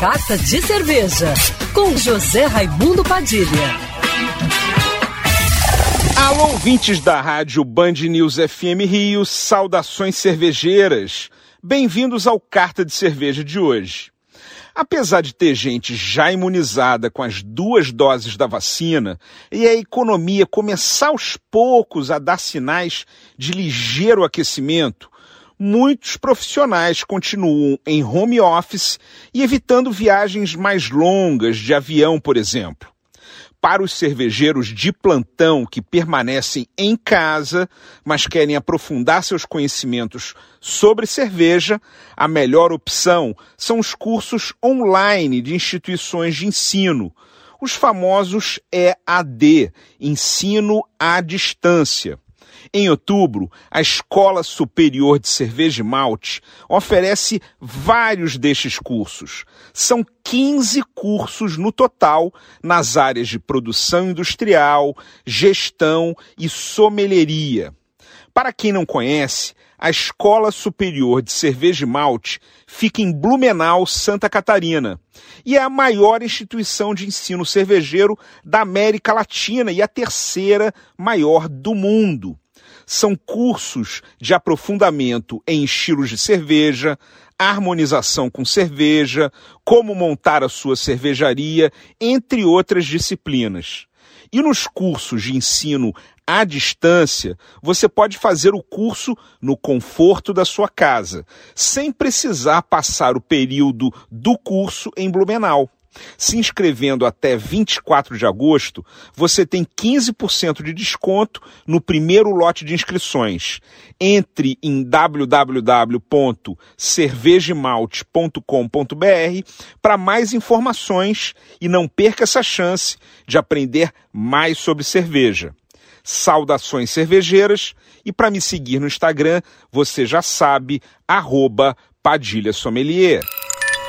Carta de Cerveja, com José Raimundo Padilha. Alô, ouvintes da rádio Band News FM Rio, saudações cervejeiras. Bem-vindos ao Carta de Cerveja de hoje. Apesar de ter gente já imunizada com as duas doses da vacina e a economia começar aos poucos a dar sinais de ligeiro aquecimento, muitos profissionais continuam em home office e evitando viagens mais longas de avião, por exemplo. Para os cervejeiros de plantão que permanecem em casa, mas querem aprofundar seus conhecimentos sobre cerveja, a melhor opção são os cursos online de instituições de ensino, os famosos EAD, Ensino à Distância. Em outubro, a Escola Superior de Cerveja e Malte oferece vários destes cursos. São 15 cursos no total nas áreas de produção industrial, gestão e sommelieria. Para quem não conhece, a Escola Superior de Cerveja e Malte fica em Blumenau, Santa Catarina, e é a maior instituição de ensino cervejeiro da América Latina e a terceira maior do mundo são cursos de aprofundamento em estilos de cerveja, harmonização com cerveja, como montar a sua cervejaria, entre outras disciplinas. E nos cursos de ensino à distância, você pode fazer o curso no conforto da sua casa, sem precisar passar o período do curso em Blumenau. Se inscrevendo até 24 de agosto, você tem 15% de desconto no primeiro lote de inscrições. Entre em www.cervejemalte.com.br para mais informações e não perca essa chance de aprender mais sobre cerveja. Saudações cervejeiras e para me seguir no Instagram, você já sabe, arroba Padilha Sommelier.